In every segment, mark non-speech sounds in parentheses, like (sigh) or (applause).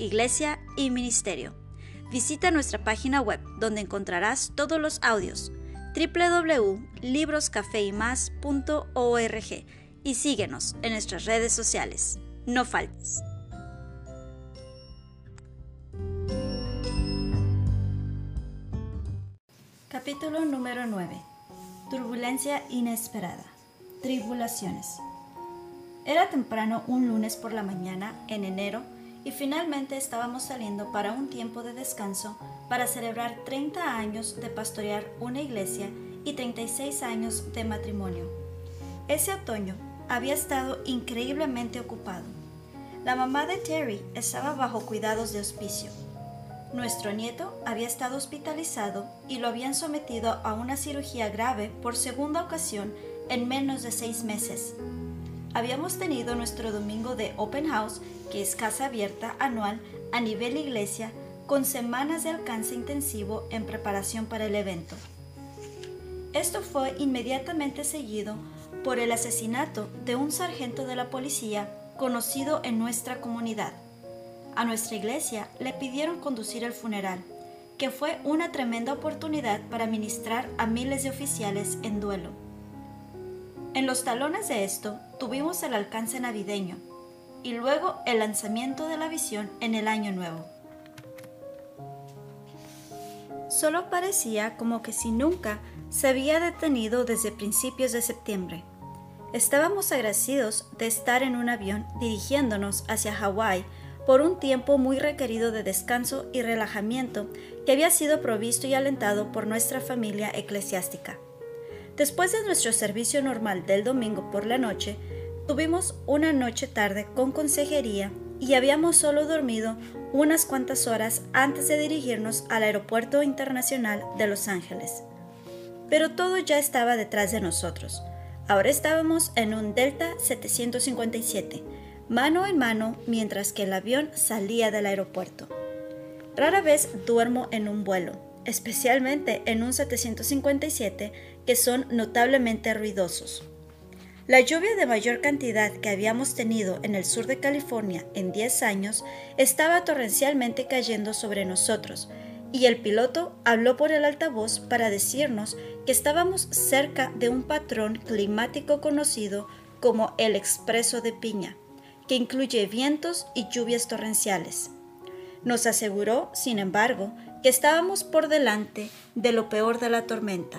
iglesia y ministerio. Visita nuestra página web donde encontrarás todos los audios www.libroscafeymas.org y síguenos en nuestras redes sociales. No faltes. Capítulo número 9. Turbulencia inesperada. Tribulaciones. Era temprano un lunes por la mañana en enero y finalmente estábamos saliendo para un tiempo de descanso para celebrar 30 años de pastorear una iglesia y 36 años de matrimonio. Ese otoño había estado increíblemente ocupado. La mamá de Terry estaba bajo cuidados de hospicio. Nuestro nieto había estado hospitalizado y lo habían sometido a una cirugía grave por segunda ocasión en menos de seis meses. Habíamos tenido nuestro domingo de Open House que es casa abierta anual a nivel iglesia con semanas de alcance intensivo en preparación para el evento. Esto fue inmediatamente seguido por el asesinato de un sargento de la policía conocido en nuestra comunidad. A nuestra iglesia le pidieron conducir el funeral, que fue una tremenda oportunidad para ministrar a miles de oficiales en duelo. En los talones de esto tuvimos el alcance navideño, y luego el lanzamiento de la visión en el año nuevo. Solo parecía como que si nunca se había detenido desde principios de septiembre. Estábamos agradecidos de estar en un avión dirigiéndonos hacia Hawái por un tiempo muy requerido de descanso y relajamiento que había sido provisto y alentado por nuestra familia eclesiástica. Después de nuestro servicio normal del domingo por la noche, Tuvimos una noche tarde con consejería y habíamos solo dormido unas cuantas horas antes de dirigirnos al Aeropuerto Internacional de Los Ángeles. Pero todo ya estaba detrás de nosotros. Ahora estábamos en un Delta 757, mano en mano mientras que el avión salía del aeropuerto. Rara vez duermo en un vuelo, especialmente en un 757 que son notablemente ruidosos. La lluvia de mayor cantidad que habíamos tenido en el sur de California en 10 años estaba torrencialmente cayendo sobre nosotros, y el piloto habló por el altavoz para decirnos que estábamos cerca de un patrón climático conocido como el expreso de piña, que incluye vientos y lluvias torrenciales. Nos aseguró, sin embargo, que estábamos por delante de lo peor de la tormenta.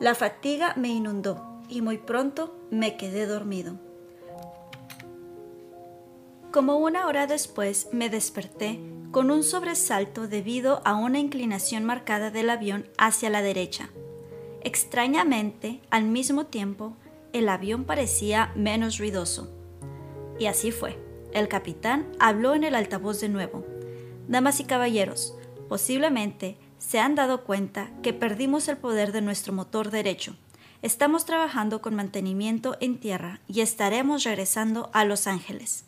La fatiga me inundó y muy pronto me quedé dormido. Como una hora después me desperté con un sobresalto debido a una inclinación marcada del avión hacia la derecha. Extrañamente, al mismo tiempo, el avión parecía menos ruidoso. Y así fue. El capitán habló en el altavoz de nuevo. Damas y caballeros, posiblemente se han dado cuenta que perdimos el poder de nuestro motor derecho. Estamos trabajando con mantenimiento en tierra y estaremos regresando a Los Ángeles.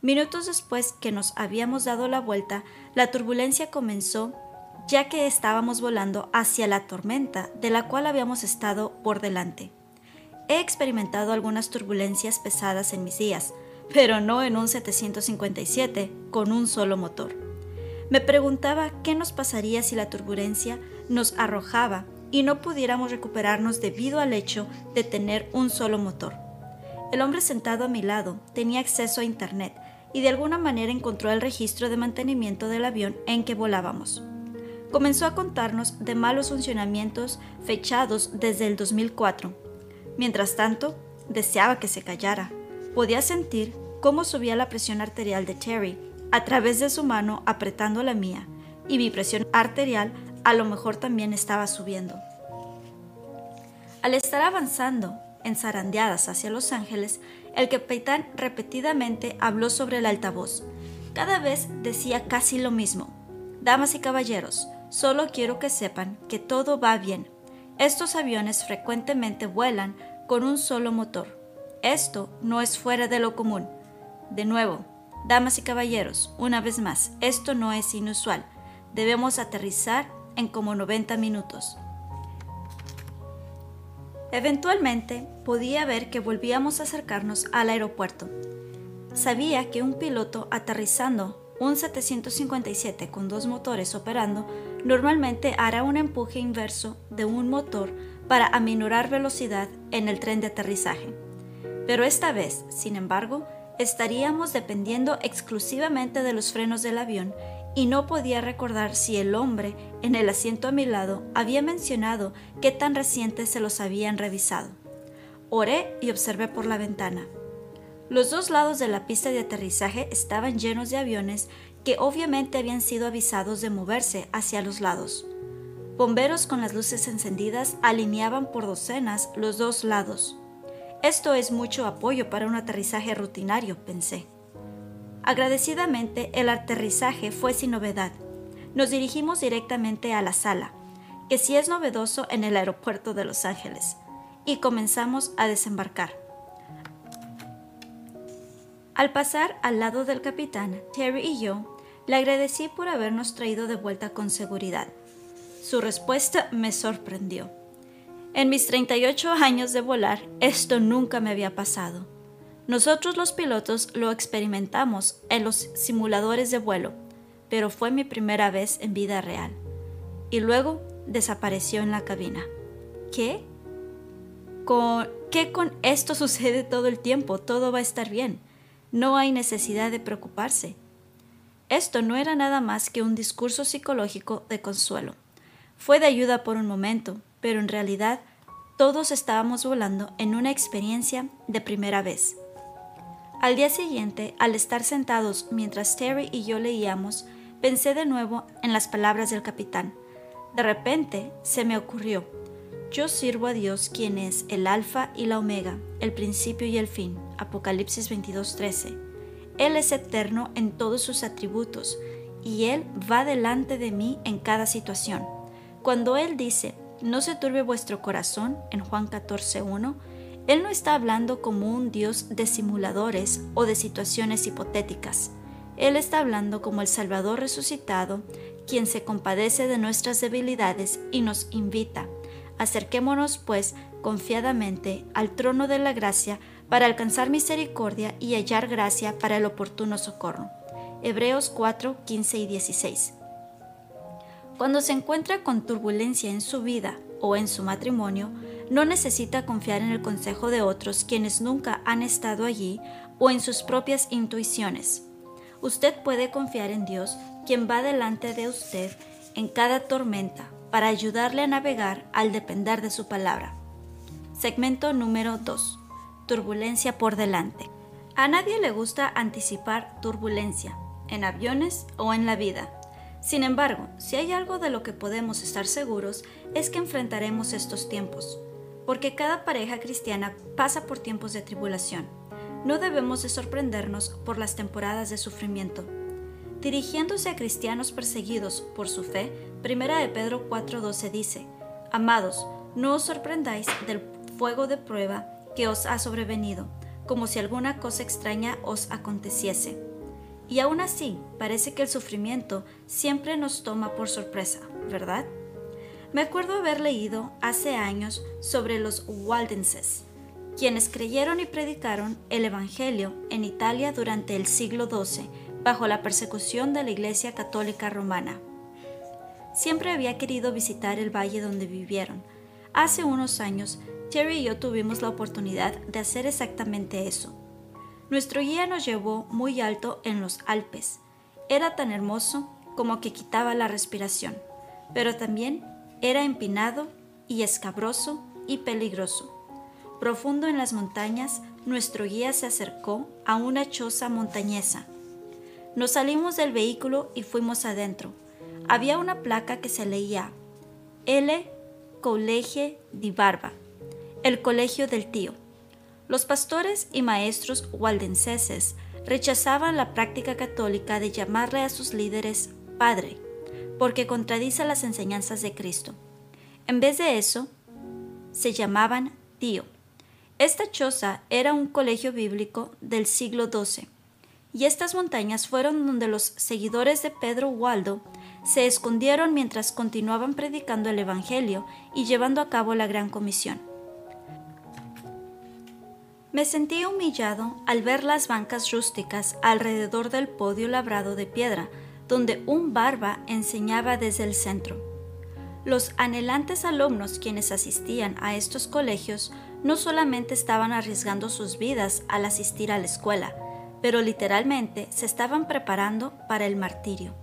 Minutos después que nos habíamos dado la vuelta, la turbulencia comenzó ya que estábamos volando hacia la tormenta de la cual habíamos estado por delante. He experimentado algunas turbulencias pesadas en mis días, pero no en un 757 con un solo motor. Me preguntaba qué nos pasaría si la turbulencia nos arrojaba y no pudiéramos recuperarnos debido al hecho de tener un solo motor. El hombre sentado a mi lado tenía acceso a Internet y de alguna manera encontró el registro de mantenimiento del avión en que volábamos. Comenzó a contarnos de malos funcionamientos fechados desde el 2004. Mientras tanto, deseaba que se callara. Podía sentir cómo subía la presión arterial de Terry a través de su mano apretando la mía, y mi presión arterial a lo mejor también estaba subiendo. Al estar avanzando en zarandeadas hacia Los Ángeles, el capitán repetidamente habló sobre el altavoz. Cada vez decía casi lo mismo. Damas y caballeros, solo quiero que sepan que todo va bien. Estos aviones frecuentemente vuelan con un solo motor. Esto no es fuera de lo común. De nuevo, damas y caballeros, una vez más, esto no es inusual. Debemos aterrizar en como 90 minutos. Eventualmente podía ver que volvíamos a acercarnos al aeropuerto. Sabía que un piloto aterrizando un 757 con dos motores operando normalmente hará un empuje inverso de un motor para aminorar velocidad en el tren de aterrizaje. Pero esta vez, sin embargo, estaríamos dependiendo exclusivamente de los frenos del avión y no podía recordar si el hombre en el asiento a mi lado había mencionado qué tan recientes se los habían revisado. Oré y observé por la ventana. Los dos lados de la pista de aterrizaje estaban llenos de aviones que obviamente habían sido avisados de moverse hacia los lados. Bomberos con las luces encendidas alineaban por docenas los dos lados. Esto es mucho apoyo para un aterrizaje rutinario, pensé. Agradecidamente, el aterrizaje fue sin novedad. Nos dirigimos directamente a la sala, que sí es novedoso en el aeropuerto de Los Ángeles, y comenzamos a desembarcar. Al pasar al lado del capitán, Terry y yo le agradecí por habernos traído de vuelta con seguridad. Su respuesta me sorprendió. En mis 38 años de volar, esto nunca me había pasado. Nosotros los pilotos lo experimentamos en los simuladores de vuelo, pero fue mi primera vez en vida real. Y luego desapareció en la cabina. ¿Qué? ¿Con qué con esto (laughs) sucede todo el tiempo? Todo va a estar bien. No hay necesidad de preocuparse. Esto no era nada más que un discurso psicológico de consuelo. Fue de ayuda por un momento, pero en realidad todos estábamos volando en una experiencia de primera vez. Al día siguiente, al estar sentados mientras Terry y yo leíamos, pensé de nuevo en las palabras del capitán. De repente se me ocurrió, yo sirvo a Dios quien es el alfa y la omega, el principio y el fin. Apocalipsis 22:13. Él es eterno en todos sus atributos y Él va delante de mí en cada situación. Cuando Él dice, no se turbe vuestro corazón, en Juan 14:1, él no está hablando como un Dios de simuladores o de situaciones hipotéticas. Él está hablando como el Salvador resucitado, quien se compadece de nuestras debilidades y nos invita. Acerquémonos, pues, confiadamente al trono de la gracia para alcanzar misericordia y hallar gracia para el oportuno socorro. Hebreos 4, 15 y 16. Cuando se encuentra con turbulencia en su vida o en su matrimonio, no necesita confiar en el consejo de otros quienes nunca han estado allí o en sus propias intuiciones. Usted puede confiar en Dios, quien va delante de usted en cada tormenta para ayudarle a navegar al depender de su palabra. Segmento número 2. Turbulencia por delante. A nadie le gusta anticipar turbulencia, en aviones o en la vida. Sin embargo, si hay algo de lo que podemos estar seguros es que enfrentaremos estos tiempos porque cada pareja cristiana pasa por tiempos de tribulación. No debemos de sorprendernos por las temporadas de sufrimiento. Dirigiéndose a cristianos perseguidos por su fe, 1 de Pedro 4:12 dice, Amados, no os sorprendáis del fuego de prueba que os ha sobrevenido, como si alguna cosa extraña os aconteciese. Y aún así, parece que el sufrimiento siempre nos toma por sorpresa, ¿verdad? Me acuerdo haber leído hace años sobre los Waldenses, quienes creyeron y predicaron el Evangelio en Italia durante el siglo XII, bajo la persecución de la Iglesia Católica Romana. Siempre había querido visitar el valle donde vivieron. Hace unos años, Terry y yo tuvimos la oportunidad de hacer exactamente eso. Nuestro guía nos llevó muy alto en los Alpes. Era tan hermoso como que quitaba la respiración, pero también era empinado y escabroso y peligroso. Profundo en las montañas, nuestro guía se acercó a una choza montañesa. Nos salimos del vehículo y fuimos adentro. Había una placa que se leía L. Colegio di Barba, el colegio del tío. Los pastores y maestros waldenseses rechazaban la práctica católica de llamarle a sus líderes Padre, porque contradice las enseñanzas de Cristo. En vez de eso, se llamaban Tío. Esta choza era un colegio bíblico del siglo XII, y estas montañas fueron donde los seguidores de Pedro Waldo se escondieron mientras continuaban predicando el Evangelio y llevando a cabo la gran comisión. Me sentí humillado al ver las bancas rústicas alrededor del podio labrado de piedra, donde un barba enseñaba desde el centro. Los anhelantes alumnos quienes asistían a estos colegios no solamente estaban arriesgando sus vidas al asistir a la escuela, pero literalmente se estaban preparando para el martirio.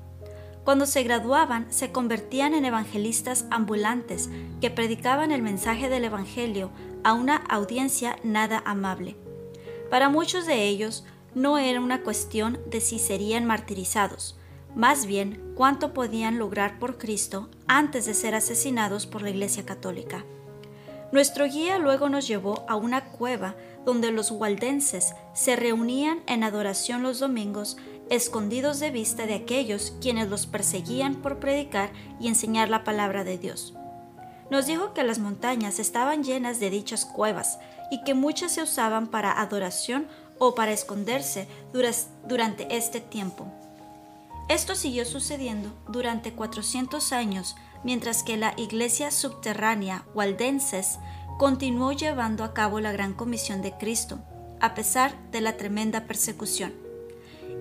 Cuando se graduaban, se convertían en evangelistas ambulantes que predicaban el mensaje del Evangelio a una audiencia nada amable. Para muchos de ellos no era una cuestión de si serían martirizados, más bien cuánto podían lograr por Cristo antes de ser asesinados por la Iglesia Católica. Nuestro guía luego nos llevó a una cueva donde los waldenses se reunían en adoración los domingos, escondidos de vista de aquellos quienes los perseguían por predicar y enseñar la palabra de Dios. Nos dijo que las montañas estaban llenas de dichas cuevas y que muchas se usaban para adoración o para esconderse durante este tiempo. Esto siguió sucediendo durante 400 años mientras que la iglesia subterránea waldenses continuó llevando a cabo la gran comisión de Cristo, a pesar de la tremenda persecución.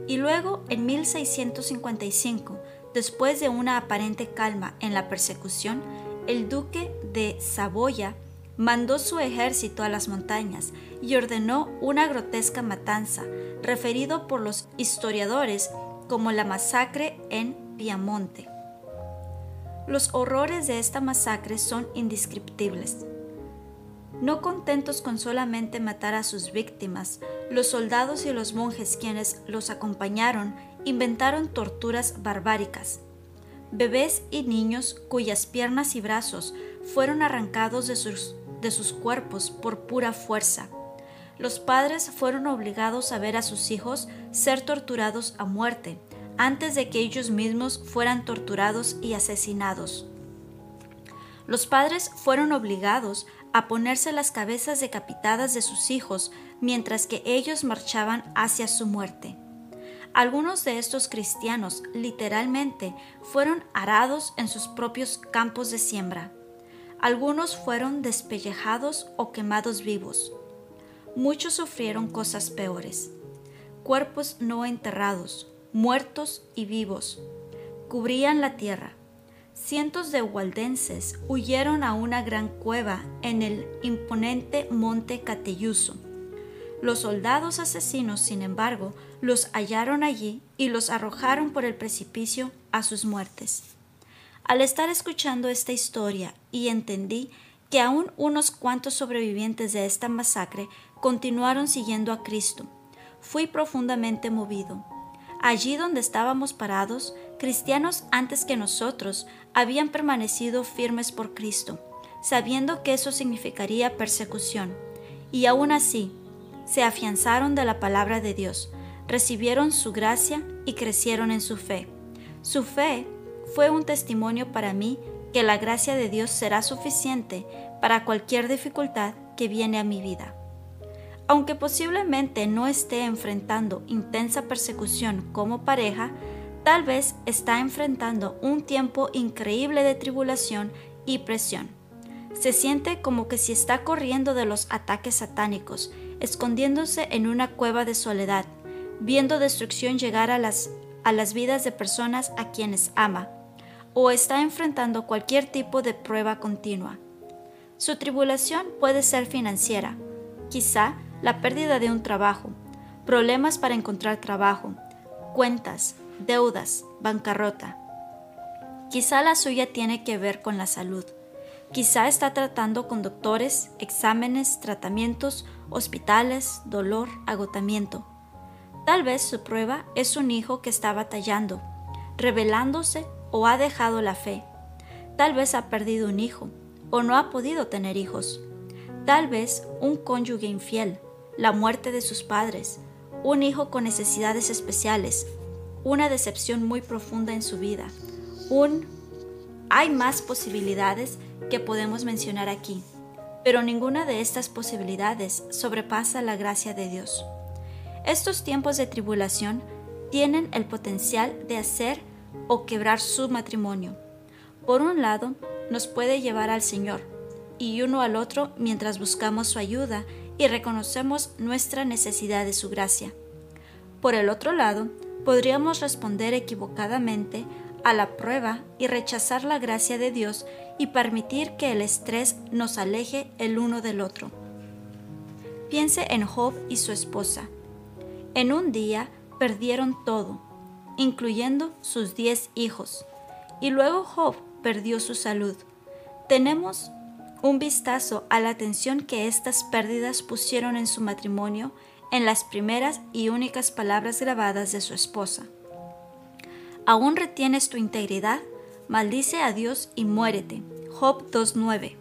Y luego, en 1655, después de una aparente calma en la persecución, el duque de Saboya mandó su ejército a las montañas y ordenó una grotesca matanza, referido por los historiadores como la masacre en Piamonte. Los horrores de esta masacre son indescriptibles. No contentos con solamente matar a sus víctimas, los soldados y los monjes quienes los acompañaron inventaron torturas barbáricas bebés y niños cuyas piernas y brazos fueron arrancados de sus, de sus cuerpos por pura fuerza. Los padres fueron obligados a ver a sus hijos ser torturados a muerte antes de que ellos mismos fueran torturados y asesinados. Los padres fueron obligados a ponerse las cabezas decapitadas de sus hijos mientras que ellos marchaban hacia su muerte. Algunos de estos cristianos literalmente fueron arados en sus propios campos de siembra. Algunos fueron despellejados o quemados vivos. Muchos sufrieron cosas peores. Cuerpos no enterrados, muertos y vivos, cubrían la tierra. Cientos de waldenses huyeron a una gran cueva en el imponente monte Cateyuso los soldados asesinos, sin embargo, los hallaron allí y los arrojaron por el precipicio a sus muertes. Al estar escuchando esta historia y entendí que aún unos cuantos sobrevivientes de esta masacre continuaron siguiendo a Cristo, fui profundamente movido. Allí donde estábamos parados, cristianos antes que nosotros habían permanecido firmes por Cristo, sabiendo que eso significaría persecución, y aún así se afianzaron de la palabra de Dios, recibieron su gracia y crecieron en su fe. Su fe fue un testimonio para mí que la gracia de Dios será suficiente para cualquier dificultad que viene a mi vida. Aunque posiblemente no esté enfrentando intensa persecución como pareja, tal vez está enfrentando un tiempo increíble de tribulación y presión. Se siente como que si está corriendo de los ataques satánicos escondiéndose en una cueva de soledad, viendo destrucción llegar a las, a las vidas de personas a quienes ama, o está enfrentando cualquier tipo de prueba continua. Su tribulación puede ser financiera, quizá la pérdida de un trabajo, problemas para encontrar trabajo, cuentas, deudas, bancarrota. Quizá la suya tiene que ver con la salud. Quizá está tratando con doctores, exámenes, tratamientos hospitales, dolor, agotamiento. Tal vez su prueba es un hijo que está batallando, rebelándose o ha dejado la fe. Tal vez ha perdido un hijo o no ha podido tener hijos. Tal vez un cónyuge infiel, la muerte de sus padres un hijo con necesidades especiales, una decepción muy profunda en su vida, un... Hay más posibilidades que podemos mencionar aquí, pero ninguna de estas posibilidades sobrepasa la gracia de Dios. Estos tiempos de tribulación tienen el potencial de hacer o quebrar su matrimonio. Por un lado, nos puede llevar al Señor y uno al otro mientras buscamos su ayuda y reconocemos nuestra necesidad de su gracia. Por el otro lado, podríamos responder equivocadamente a la prueba y rechazar la gracia de Dios y permitir que el estrés nos aleje el uno del otro. Piense en Job y su esposa. En un día perdieron todo, incluyendo sus diez hijos, y luego Job perdió su salud. Tenemos un vistazo a la atención que estas pérdidas pusieron en su matrimonio en las primeras y únicas palabras grabadas de su esposa. ¿Aún retienes tu integridad? Maldice a Dios y muérete. Job 2.9.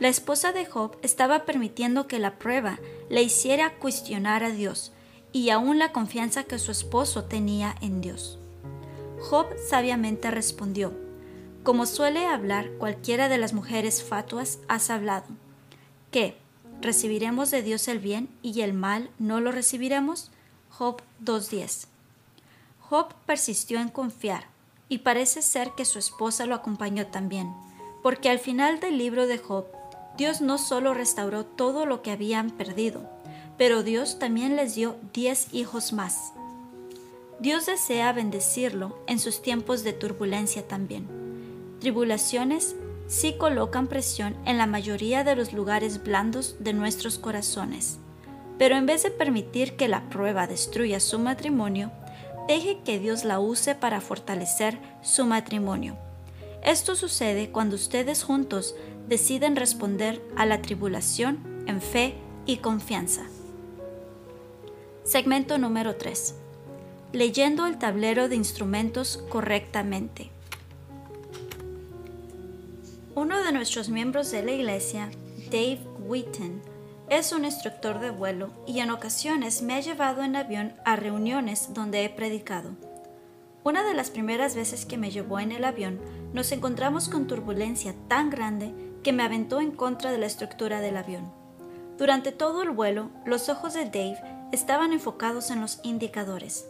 La esposa de Job estaba permitiendo que la prueba le hiciera cuestionar a Dios y aún la confianza que su esposo tenía en Dios. Job sabiamente respondió, como suele hablar cualquiera de las mujeres fatuas, has hablado. ¿Qué? ¿Recibiremos de Dios el bien y el mal no lo recibiremos? Job 2.10. Job persistió en confiar, y parece ser que su esposa lo acompañó también, porque al final del libro de Job, Dios no solo restauró todo lo que habían perdido, pero Dios también les dio diez hijos más. Dios desea bendecirlo en sus tiempos de turbulencia también tribulaciones sí colocan presión en la mayoría de los lugares blandos de nuestros corazones. Pero en vez de permitir que la prueba destruya su matrimonio, deje que Dios la use para fortalecer su matrimonio. Esto sucede cuando ustedes juntos deciden responder a la tribulación en fe y confianza. Segmento número 3. Leyendo el tablero de instrumentos correctamente. Uno de nuestros miembros de la iglesia, Dave Witten, es un instructor de vuelo y en ocasiones me ha llevado en avión a reuniones donde he predicado. Una de las primeras veces que me llevó en el avión, nos encontramos con turbulencia tan grande que me aventó en contra de la estructura del avión. Durante todo el vuelo, los ojos de Dave estaban enfocados en los indicadores.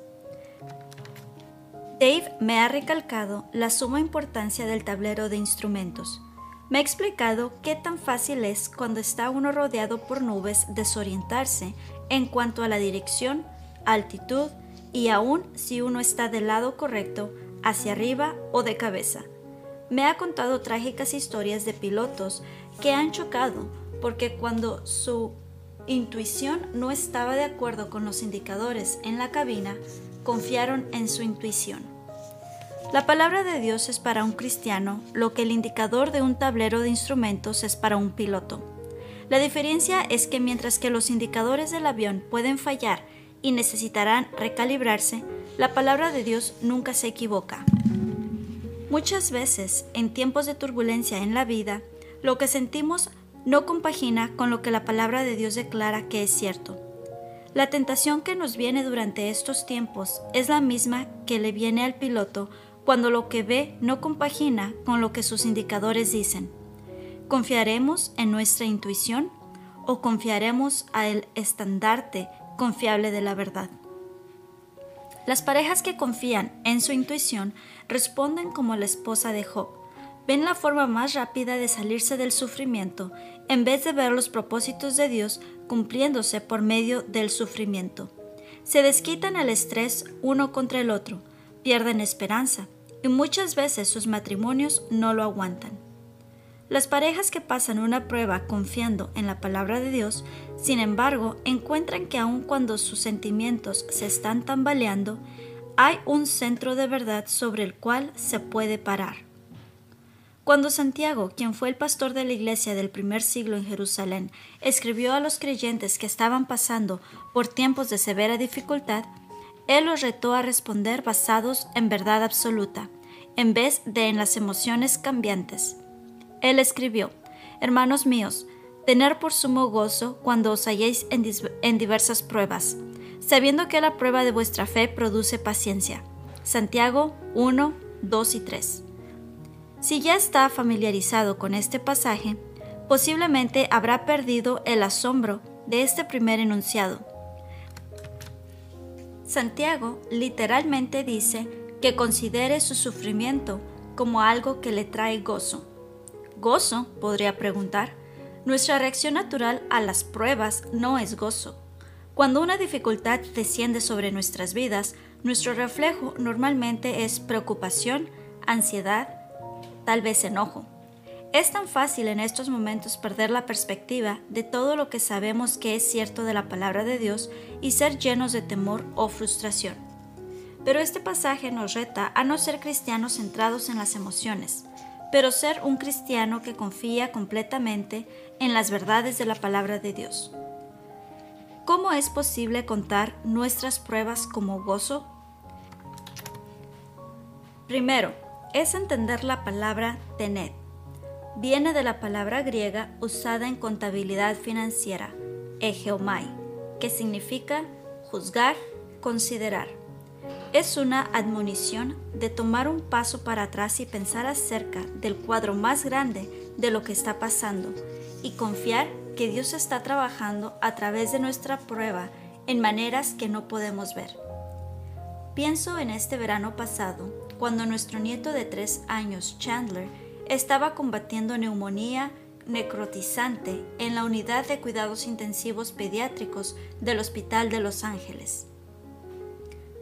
Dave me ha recalcado la suma importancia del tablero de instrumentos. Me ha explicado qué tan fácil es cuando está uno rodeado por nubes desorientarse en cuanto a la dirección, altitud y aún si uno está del lado correcto, hacia arriba o de cabeza. Me ha contado trágicas historias de pilotos que han chocado porque cuando su intuición no estaba de acuerdo con los indicadores en la cabina, confiaron en su intuición. La palabra de Dios es para un cristiano lo que el indicador de un tablero de instrumentos es para un piloto. La diferencia es que mientras que los indicadores del avión pueden fallar y necesitarán recalibrarse, la palabra de Dios nunca se equivoca. Muchas veces, en tiempos de turbulencia en la vida, lo que sentimos no compagina con lo que la palabra de Dios declara que es cierto. La tentación que nos viene durante estos tiempos es la misma que le viene al piloto cuando lo que ve no compagina con lo que sus indicadores dicen. ¿Confiaremos en nuestra intuición o confiaremos al estandarte confiable de la verdad? Las parejas que confían en su intuición responden como la esposa de Job. Ven la forma más rápida de salirse del sufrimiento en vez de ver los propósitos de Dios cumpliéndose por medio del sufrimiento. Se desquitan el estrés uno contra el otro, pierden esperanza, y muchas veces sus matrimonios no lo aguantan. Las parejas que pasan una prueba confiando en la palabra de Dios, sin embargo, encuentran que aun cuando sus sentimientos se están tambaleando, hay un centro de verdad sobre el cual se puede parar. Cuando Santiago, quien fue el pastor de la iglesia del primer siglo en Jerusalén, escribió a los creyentes que estaban pasando por tiempos de severa dificultad, él los retó a responder basados en verdad absoluta, en vez de en las emociones cambiantes. Él escribió, Hermanos míos, tener por sumo gozo cuando os halléis en, en diversas pruebas, sabiendo que la prueba de vuestra fe produce paciencia. Santiago 1, 2 y 3. Si ya está familiarizado con este pasaje, posiblemente habrá perdido el asombro de este primer enunciado. Santiago literalmente dice que considere su sufrimiento como algo que le trae gozo. ¿Gozo? podría preguntar. Nuestra reacción natural a las pruebas no es gozo. Cuando una dificultad desciende sobre nuestras vidas, nuestro reflejo normalmente es preocupación, ansiedad, tal vez enojo. Es tan fácil en estos momentos perder la perspectiva de todo lo que sabemos que es cierto de la palabra de Dios y ser llenos de temor o frustración. Pero este pasaje nos reta a no ser cristianos centrados en las emociones, pero ser un cristiano que confía completamente en las verdades de la palabra de Dios. ¿Cómo es posible contar nuestras pruebas como gozo? Primero, es entender la palabra tenet. Viene de la palabra griega usada en contabilidad financiera, egeomai, que significa juzgar, considerar. Es una admonición de tomar un paso para atrás y pensar acerca del cuadro más grande de lo que está pasando y confiar que Dios está trabajando a través de nuestra prueba en maneras que no podemos ver. Pienso en este verano pasado, cuando nuestro nieto de tres años, Chandler, estaba combatiendo neumonía necrotizante en la unidad de cuidados intensivos pediátricos del Hospital de Los Ángeles.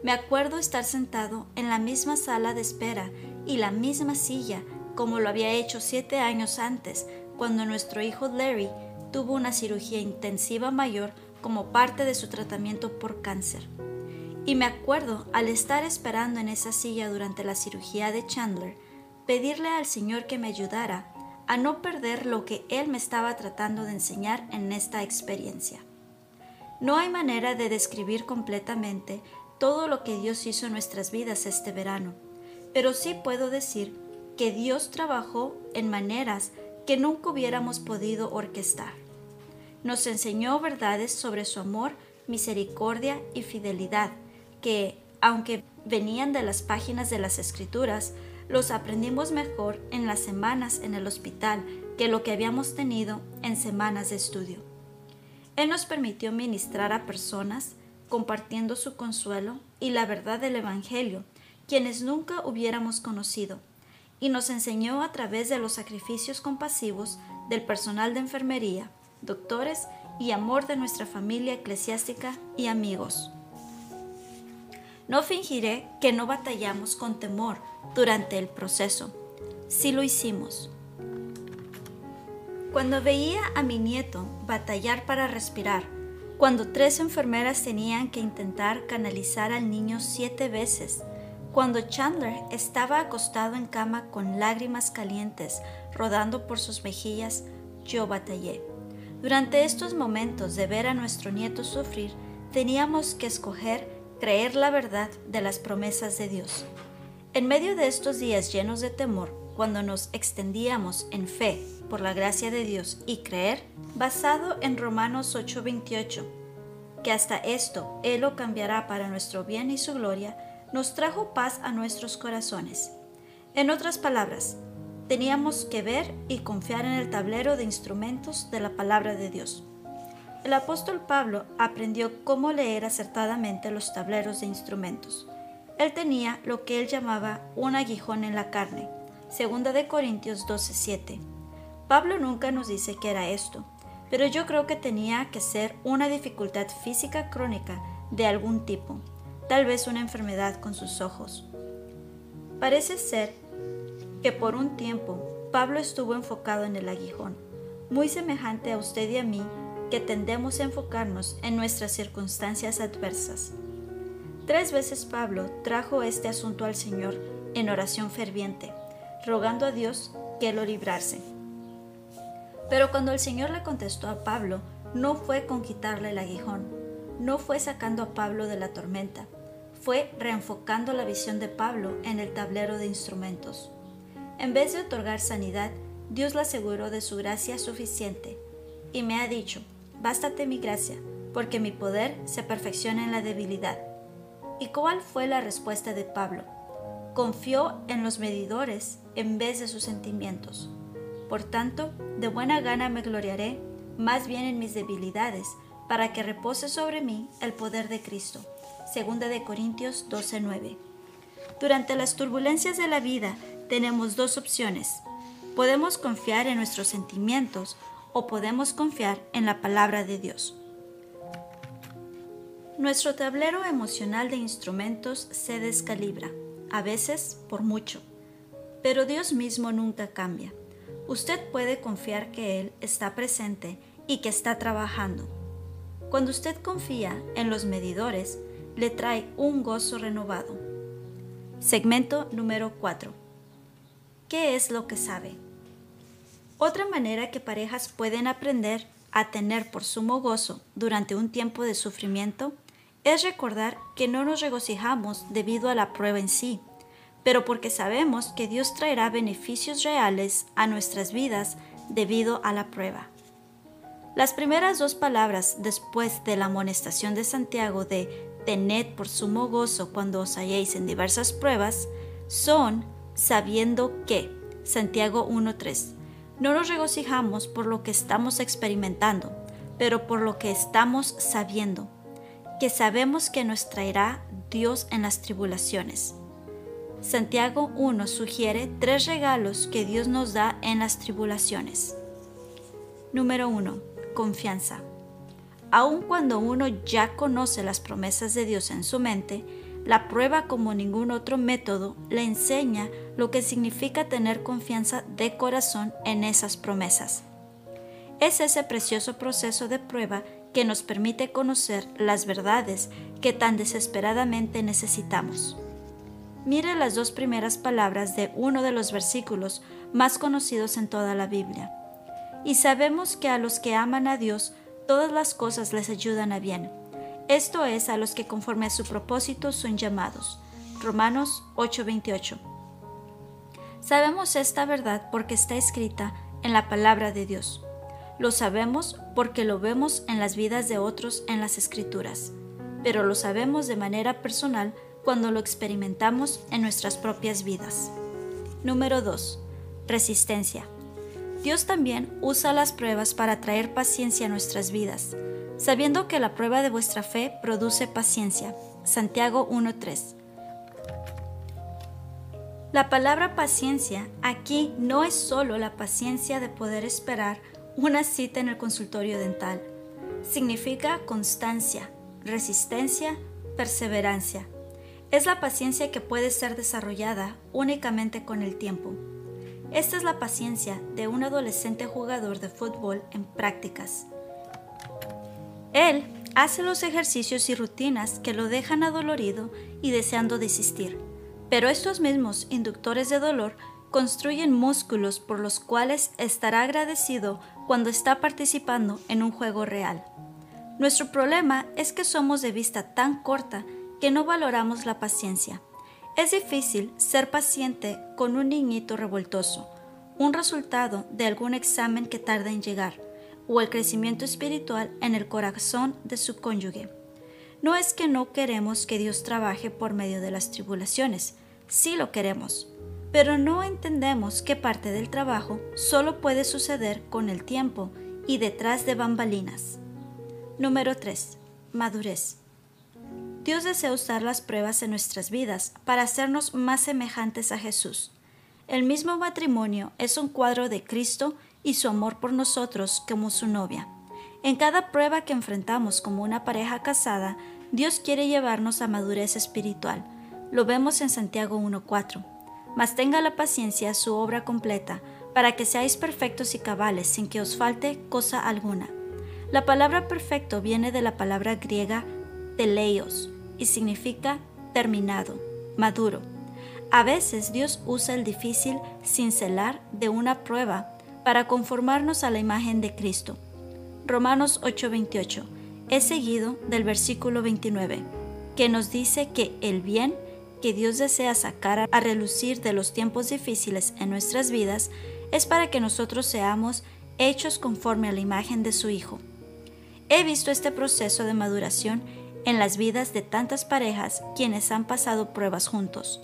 Me acuerdo estar sentado en la misma sala de espera y la misma silla como lo había hecho siete años antes, cuando nuestro hijo Larry tuvo una cirugía intensiva mayor como parte de su tratamiento por cáncer. Y me acuerdo, al estar esperando en esa silla durante la cirugía de Chandler, pedirle al Señor que me ayudara a no perder lo que Él me estaba tratando de enseñar en esta experiencia. No hay manera de describir completamente todo lo que Dios hizo en nuestras vidas este verano, pero sí puedo decir que Dios trabajó en maneras que nunca hubiéramos podido orquestar. Nos enseñó verdades sobre su amor, misericordia y fidelidad, que, aunque venían de las páginas de las escrituras, los aprendimos mejor en las semanas en el hospital que lo que habíamos tenido en semanas de estudio. Él nos permitió ministrar a personas compartiendo su consuelo y la verdad del Evangelio, quienes nunca hubiéramos conocido, y nos enseñó a través de los sacrificios compasivos del personal de enfermería, doctores y amor de nuestra familia eclesiástica y amigos. No fingiré que no batallamos con temor durante el proceso. Sí lo hicimos. Cuando veía a mi nieto batallar para respirar, cuando tres enfermeras tenían que intentar canalizar al niño siete veces, cuando Chandler estaba acostado en cama con lágrimas calientes rodando por sus mejillas, yo batallé. Durante estos momentos de ver a nuestro nieto sufrir, teníamos que escoger creer la verdad de las promesas de Dios. En medio de estos días llenos de temor, cuando nos extendíamos en fe por la gracia de Dios y creer, basado en Romanos 8:28, que hasta esto Él lo cambiará para nuestro bien y su gloria, nos trajo paz a nuestros corazones. En otras palabras, teníamos que ver y confiar en el tablero de instrumentos de la palabra de Dios. El apóstol Pablo aprendió cómo leer acertadamente los tableros de instrumentos. Él tenía lo que él llamaba un aguijón en la carne. Segunda de Corintios 12:7. Pablo nunca nos dice qué era esto, pero yo creo que tenía que ser una dificultad física crónica de algún tipo, tal vez una enfermedad con sus ojos. Parece ser que por un tiempo Pablo estuvo enfocado en el aguijón, muy semejante a usted y a mí que tendemos a enfocarnos en nuestras circunstancias adversas. Tres veces Pablo trajo este asunto al Señor en oración ferviente, rogando a Dios que lo librase. Pero cuando el Señor le contestó a Pablo, no fue con quitarle el aguijón, no fue sacando a Pablo de la tormenta, fue reenfocando la visión de Pablo en el tablero de instrumentos. En vez de otorgar sanidad, Dios le aseguró de su gracia suficiente y me ha dicho, bástate mi gracia, porque mi poder se perfecciona en la debilidad. ¿Y cuál fue la respuesta de Pablo? Confió en los medidores en vez de sus sentimientos. Por tanto, de buena gana me gloriaré más bien en mis debilidades, para que repose sobre mí el poder de Cristo. Segunda de Corintios 12:9. Durante las turbulencias de la vida tenemos dos opciones. Podemos confiar en nuestros sentimientos o podemos confiar en la palabra de Dios. Nuestro tablero emocional de instrumentos se descalibra, a veces por mucho, pero Dios mismo nunca cambia. Usted puede confiar que Él está presente y que está trabajando. Cuando usted confía en los medidores, le trae un gozo renovado. Segmento número 4. ¿Qué es lo que sabe? Otra manera que parejas pueden aprender a tener por sumo gozo durante un tiempo de sufrimiento es recordar que no nos regocijamos debido a la prueba en sí, pero porque sabemos que Dios traerá beneficios reales a nuestras vidas debido a la prueba. Las primeras dos palabras después de la amonestación de Santiago de tened por sumo gozo cuando os halléis en diversas pruebas son sabiendo que, Santiago 1.3, no nos regocijamos por lo que estamos experimentando, pero por lo que estamos sabiendo, que sabemos que nos traerá Dios en las tribulaciones. Santiago 1 sugiere tres regalos que Dios nos da en las tribulaciones. Número 1 confianza. Aun cuando uno ya conoce las promesas de Dios en su mente, la prueba como ningún otro método le enseña lo que significa tener confianza de corazón en esas promesas. Es ese precioso proceso de prueba que nos permite conocer las verdades que tan desesperadamente necesitamos. Mire las dos primeras palabras de uno de los versículos más conocidos en toda la Biblia y sabemos que a los que aman a Dios todas las cosas les ayudan a bien. Esto es a los que conforme a su propósito son llamados. Romanos 8:28. Sabemos esta verdad porque está escrita en la palabra de Dios. Lo sabemos porque lo vemos en las vidas de otros en las escrituras, pero lo sabemos de manera personal cuando lo experimentamos en nuestras propias vidas. Número 2. Resistencia. Dios también usa las pruebas para traer paciencia a nuestras vidas, sabiendo que la prueba de vuestra fe produce paciencia. Santiago 1.3. La palabra paciencia aquí no es solo la paciencia de poder esperar una cita en el consultorio dental. Significa constancia, resistencia, perseverancia. Es la paciencia que puede ser desarrollada únicamente con el tiempo. Esta es la paciencia de un adolescente jugador de fútbol en prácticas. Él hace los ejercicios y rutinas que lo dejan adolorido y deseando desistir, pero estos mismos inductores de dolor construyen músculos por los cuales estará agradecido cuando está participando en un juego real. Nuestro problema es que somos de vista tan corta que no valoramos la paciencia es difícil ser paciente con un niñito revoltoso, un resultado de algún examen que tarda en llegar, o el crecimiento espiritual en el corazón de su cónyuge. No es que no queremos que Dios trabaje por medio de las tribulaciones, sí lo queremos, pero no entendemos que parte del trabajo solo puede suceder con el tiempo y detrás de bambalinas. Número 3. Madurez. Dios desea usar las pruebas en nuestras vidas para hacernos más semejantes a Jesús. El mismo matrimonio es un cuadro de Cristo y su amor por nosotros como su novia. En cada prueba que enfrentamos como una pareja casada, Dios quiere llevarnos a madurez espiritual. Lo vemos en Santiago 1.4. Mas tenga la paciencia su obra completa, para que seáis perfectos y cabales sin que os falte cosa alguna. La palabra perfecto viene de la palabra griega teleios, y significa terminado, maduro. A veces Dios usa el difícil cincelar de una prueba para conformarnos a la imagen de Cristo. Romanos 8:28 es seguido del versículo 29, que nos dice que el bien que Dios desea sacar a relucir de los tiempos difíciles en nuestras vidas es para que nosotros seamos hechos conforme a la imagen de su Hijo. He visto este proceso de maduración en las vidas de tantas parejas quienes han pasado pruebas juntos.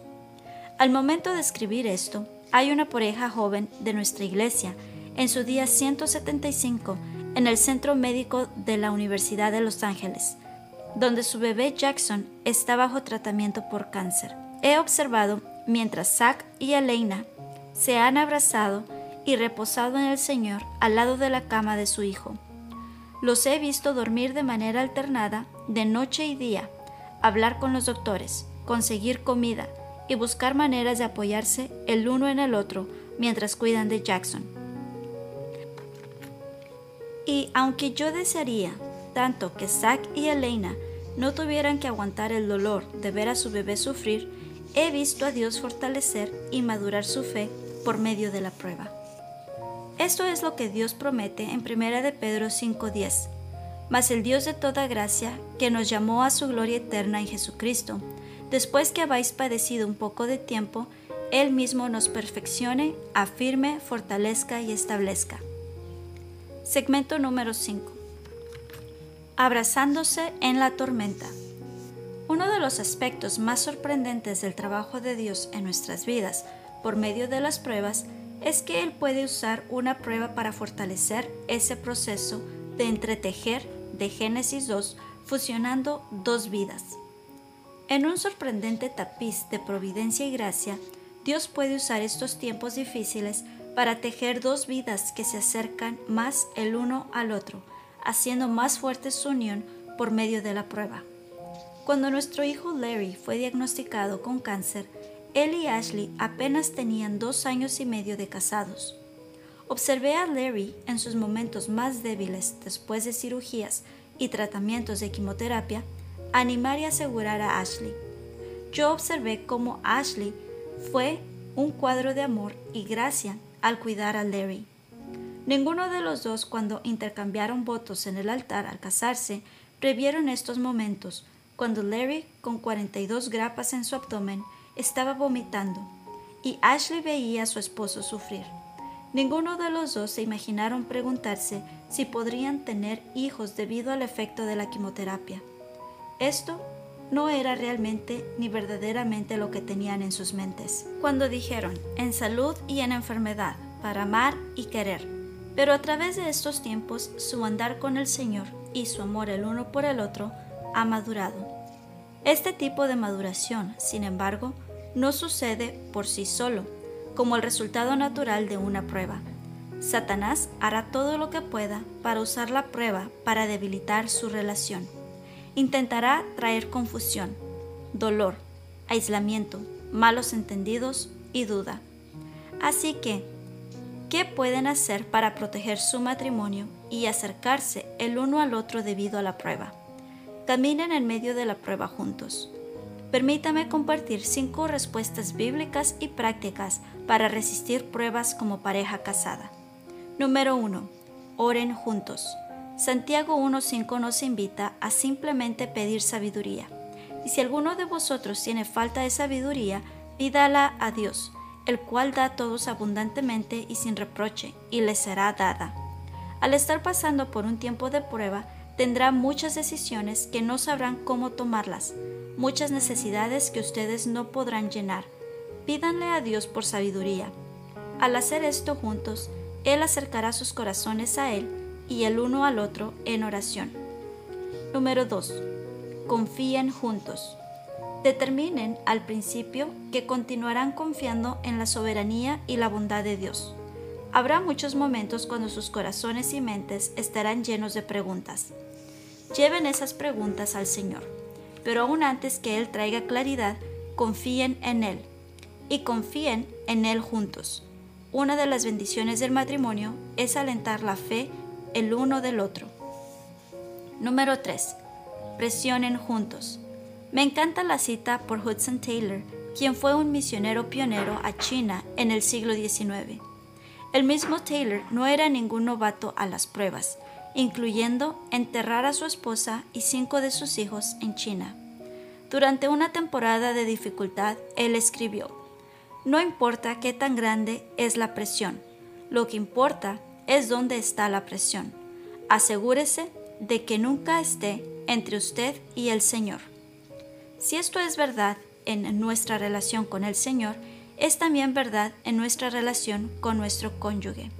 Al momento de escribir esto, hay una pareja joven de nuestra iglesia en su día 175 en el Centro Médico de la Universidad de Los Ángeles, donde su bebé Jackson está bajo tratamiento por cáncer. He observado mientras Zach y Elena se han abrazado y reposado en el Señor al lado de la cama de su hijo. Los he visto dormir de manera alternada de noche y día, hablar con los doctores, conseguir comida y buscar maneras de apoyarse el uno en el otro mientras cuidan de Jackson. Y aunque yo desearía tanto que Zack y Elena no tuvieran que aguantar el dolor de ver a su bebé sufrir, he visto a Dios fortalecer y madurar su fe por medio de la prueba. Esto es lo que Dios promete en 1 de Pedro 5:10. Mas el Dios de toda gracia, que nos llamó a su gloria eterna en Jesucristo, después que habéis padecido un poco de tiempo, Él mismo nos perfeccione, afirme, fortalezca y establezca. Segmento número 5. Abrazándose en la tormenta. Uno de los aspectos más sorprendentes del trabajo de Dios en nuestras vidas por medio de las pruebas que Él puede usar una prueba para fortalecer ese proceso de entretejer de Génesis 2 fusionando dos vidas. En un sorprendente tapiz de providencia y gracia, Dios puede usar estos tiempos difíciles para tejer dos vidas que se acercan más el uno al otro, haciendo más fuerte su unión por medio de la prueba. Cuando nuestro hijo Larry fue diagnosticado con cáncer, él y Ashley apenas tenían dos años y medio de casados. Observé a Larry en sus momentos más débiles después de cirugías y tratamientos de quimioterapia animar y asegurar a Ashley. Yo observé cómo Ashley fue un cuadro de amor y gracia al cuidar a Larry. Ninguno de los dos cuando intercambiaron votos en el altar al casarse revieron estos momentos cuando Larry, con 42 grapas en su abdomen, estaba vomitando y Ashley veía a su esposo sufrir. Ninguno de los dos se imaginaron preguntarse si podrían tener hijos debido al efecto de la quimioterapia. Esto no era realmente ni verdaderamente lo que tenían en sus mentes. Cuando dijeron, en salud y en enfermedad, para amar y querer. Pero a través de estos tiempos, su andar con el Señor y su amor el uno por el otro ha madurado. Este tipo de maduración, sin embargo, no sucede por sí solo, como el resultado natural de una prueba. Satanás hará todo lo que pueda para usar la prueba para debilitar su relación intentará traer confusión, dolor, aislamiento, malos entendidos y duda. Así que, ¿qué pueden hacer para proteger su matrimonio y acercarse el uno al otro debido a la prueba? Caminen en medio de la prueba juntos. Permítame compartir cinco respuestas bíblicas y prácticas para resistir pruebas como pareja casada. Número 1. Oren juntos. Santiago 1.5 nos invita a simplemente pedir sabiduría. Y si alguno de vosotros tiene falta de sabiduría, pídala a Dios, el cual da a todos abundantemente y sin reproche, y le será dada. Al estar pasando por un tiempo de prueba, tendrá muchas decisiones que no sabrán cómo tomarlas, muchas necesidades que ustedes no podrán llenar. Pídanle a Dios por sabiduría. Al hacer esto juntos, Él acercará sus corazones a Él y el uno al otro en oración. Número 2. Confíen juntos. Determinen al principio que continuarán confiando en la soberanía y la bondad de Dios. Habrá muchos momentos cuando sus corazones y mentes estarán llenos de preguntas. Lleven esas preguntas al Señor, pero aún antes que Él traiga claridad, confíen en Él y confíen en Él juntos. Una de las bendiciones del matrimonio es alentar la fe el uno del otro. Número 3. Presionen juntos. Me encanta la cita por Hudson Taylor, quien fue un misionero pionero a China en el siglo XIX. El mismo Taylor no era ningún novato a las pruebas, incluyendo enterrar a su esposa y cinco de sus hijos en China. Durante una temporada de dificultad, él escribió, No importa qué tan grande es la presión, lo que importa es donde está la presión. Asegúrese de que nunca esté entre usted y el Señor. Si esto es verdad en nuestra relación con el Señor, es también verdad en nuestra relación con nuestro cónyuge.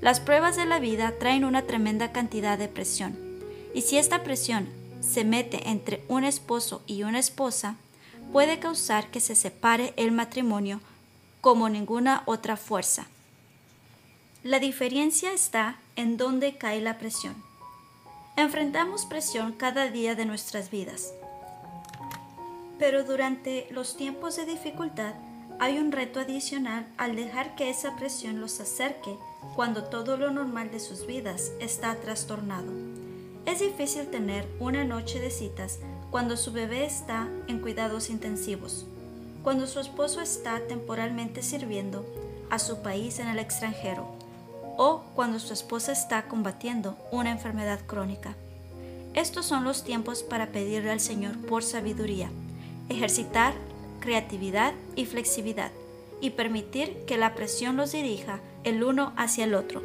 Las pruebas de la vida traen una tremenda cantidad de presión, y si esta presión se mete entre un esposo y una esposa, puede causar que se separe el matrimonio como ninguna otra fuerza. La diferencia está en dónde cae la presión. Enfrentamos presión cada día de nuestras vidas. Pero durante los tiempos de dificultad hay un reto adicional al dejar que esa presión los acerque cuando todo lo normal de sus vidas está trastornado. Es difícil tener una noche de citas cuando su bebé está en cuidados intensivos, cuando su esposo está temporalmente sirviendo a su país en el extranjero, o cuando su esposa está combatiendo una enfermedad crónica. Estos son los tiempos para pedirle al Señor por sabiduría, ejercitar creatividad y flexibilidad y permitir que la presión los dirija el uno hacia el otro.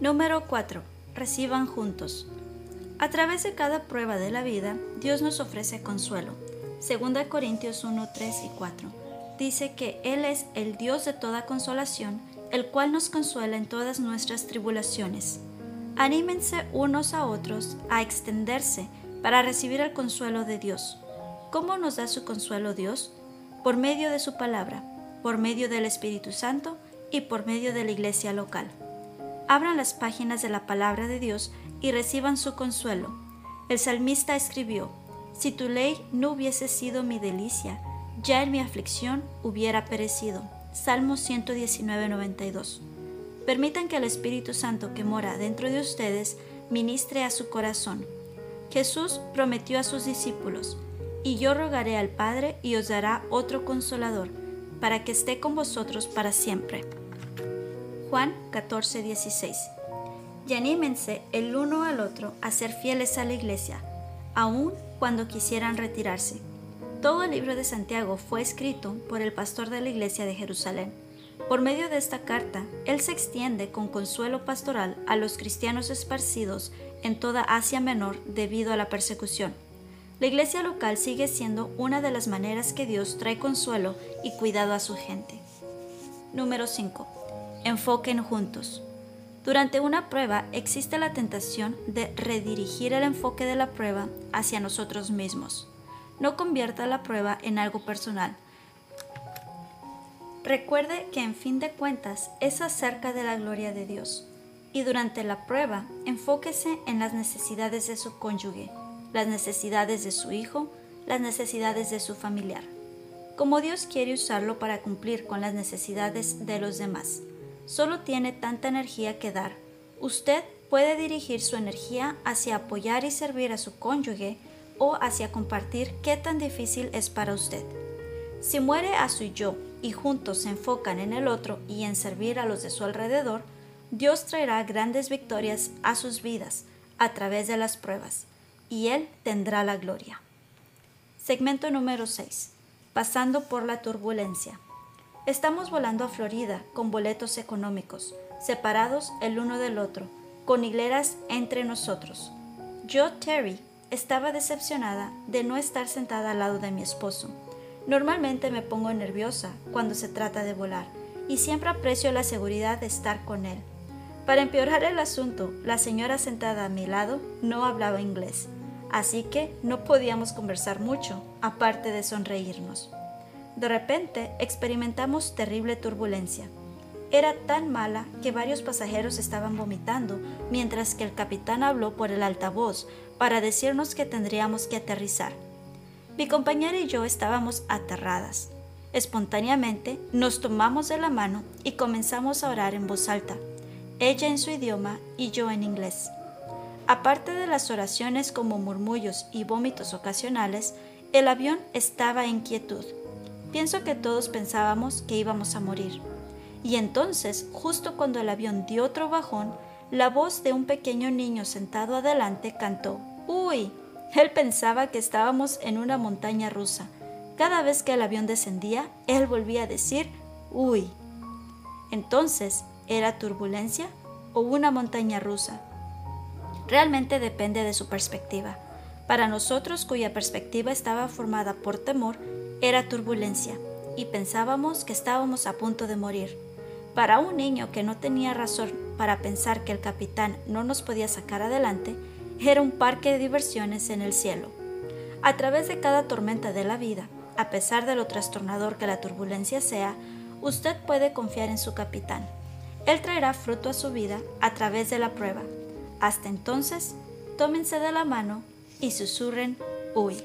Número 4. Reciban juntos. A través de cada prueba de la vida, Dios nos ofrece consuelo. 2 Corintios 1, 3 y 4. Dice que Él es el Dios de toda consolación el cual nos consuela en todas nuestras tribulaciones. Anímense unos a otros a extenderse para recibir el consuelo de Dios. ¿Cómo nos da su consuelo Dios? Por medio de su palabra, por medio del Espíritu Santo y por medio de la iglesia local. Abran las páginas de la palabra de Dios y reciban su consuelo. El salmista escribió, Si tu ley no hubiese sido mi delicia, ya en mi aflicción hubiera perecido. Salmo 119, 92. Permitan que el Espíritu Santo que mora dentro de ustedes ministre a su corazón. Jesús prometió a sus discípulos, y yo rogaré al Padre y os dará otro consolador, para que esté con vosotros para siempre. Juan 14, 16. Y anímense el uno al otro a ser fieles a la iglesia, aun cuando quisieran retirarse todo el libro de Santiago fue escrito por el pastor de la iglesia de Jerusalén. Por medio de esta carta, él se extiende con consuelo pastoral a los cristianos esparcidos en toda Asia Menor debido a la persecución. La iglesia local sigue siendo una de las maneras que Dios trae consuelo y cuidado a su gente. Número 5. Enfoquen juntos. Durante una prueba existe la tentación de redirigir el enfoque de la prueba hacia nosotros mismos no convierta la prueba en algo personal. Recuerde que en fin de cuentas es acerca de la gloria de Dios y durante la prueba enfóquese en las necesidades de su cónyuge, las necesidades de su hijo, las necesidades de su familiar. Como Dios quiere usarlo para cumplir con las necesidades de los demás, solo tiene tanta energía que dar. Usted puede dirigir su energía hacia apoyar y servir a su cónyuge o hacia compartir qué tan difícil es para usted. Si muere a su yo y juntos se enfocan en el otro y en servir a los de su alrededor, Dios traerá grandes victorias a sus vidas a través de las pruebas, y Él tendrá la gloria. Segmento número 6. Pasando por la turbulencia. Estamos volando a Florida con boletos económicos, separados el uno del otro, con hileras entre nosotros. Yo, Terry, estaba decepcionada de no estar sentada al lado de mi esposo. Normalmente me pongo nerviosa cuando se trata de volar y siempre aprecio la seguridad de estar con él. Para empeorar el asunto, la señora sentada a mi lado no hablaba inglés, así que no podíamos conversar mucho, aparte de sonreírnos. De repente experimentamos terrible turbulencia. Era tan mala que varios pasajeros estaban vomitando mientras que el capitán habló por el altavoz para decirnos que tendríamos que aterrizar. Mi compañera y yo estábamos aterradas. Espontáneamente nos tomamos de la mano y comenzamos a orar en voz alta, ella en su idioma y yo en inglés. Aparte de las oraciones como murmullos y vómitos ocasionales, el avión estaba en quietud. Pienso que todos pensábamos que íbamos a morir. Y entonces, justo cuando el avión dio otro bajón, la voz de un pequeño niño sentado adelante cantó Uy, él pensaba que estábamos en una montaña rusa. Cada vez que el avión descendía, él volvía a decir, uy. Entonces, ¿era turbulencia o una montaña rusa? Realmente depende de su perspectiva. Para nosotros cuya perspectiva estaba formada por temor, era turbulencia, y pensábamos que estábamos a punto de morir. Para un niño que no tenía razón para pensar que el capitán no nos podía sacar adelante, era un parque de diversiones en el cielo. A través de cada tormenta de la vida, a pesar de lo trastornador que la turbulencia sea, usted puede confiar en su capitán. Él traerá fruto a su vida a través de la prueba. Hasta entonces, tómense de la mano y susurren, uy.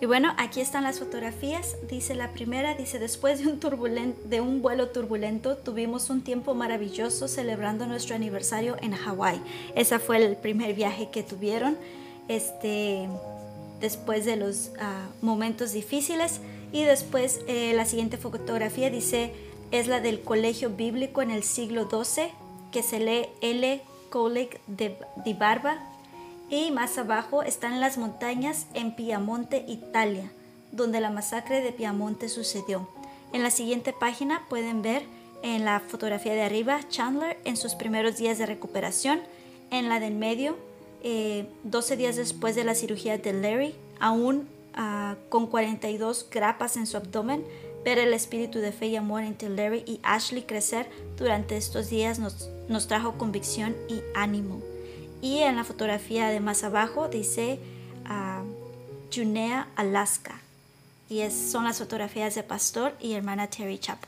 Y bueno, aquí están las fotografías. Dice la primera, dice, después de un, de un vuelo turbulento, tuvimos un tiempo maravilloso celebrando nuestro aniversario en Hawái. Ese fue el primer viaje que tuvieron. Este, después de los ah, momentos difíciles. Y después eh, la siguiente fotografía dice, es la del colegio bíblico en el siglo XII, que se lee L. Coleg de, de Barba. Y más abajo están las montañas en Piamonte, Italia, donde la masacre de Piamonte sucedió. En la siguiente página pueden ver en la fotografía de arriba Chandler en sus primeros días de recuperación, en la del medio 12 eh, días después de la cirugía de Larry, aún ah, con 42 grapas en su abdomen, ver el espíritu de fe y amor entre Larry y Ashley crecer durante estos días nos trajo convicción y ánimo. Y en la fotografía de más abajo dice uh, Junea, Alaska. Y es, son las fotografías de Pastor y hermana Terry Chapo.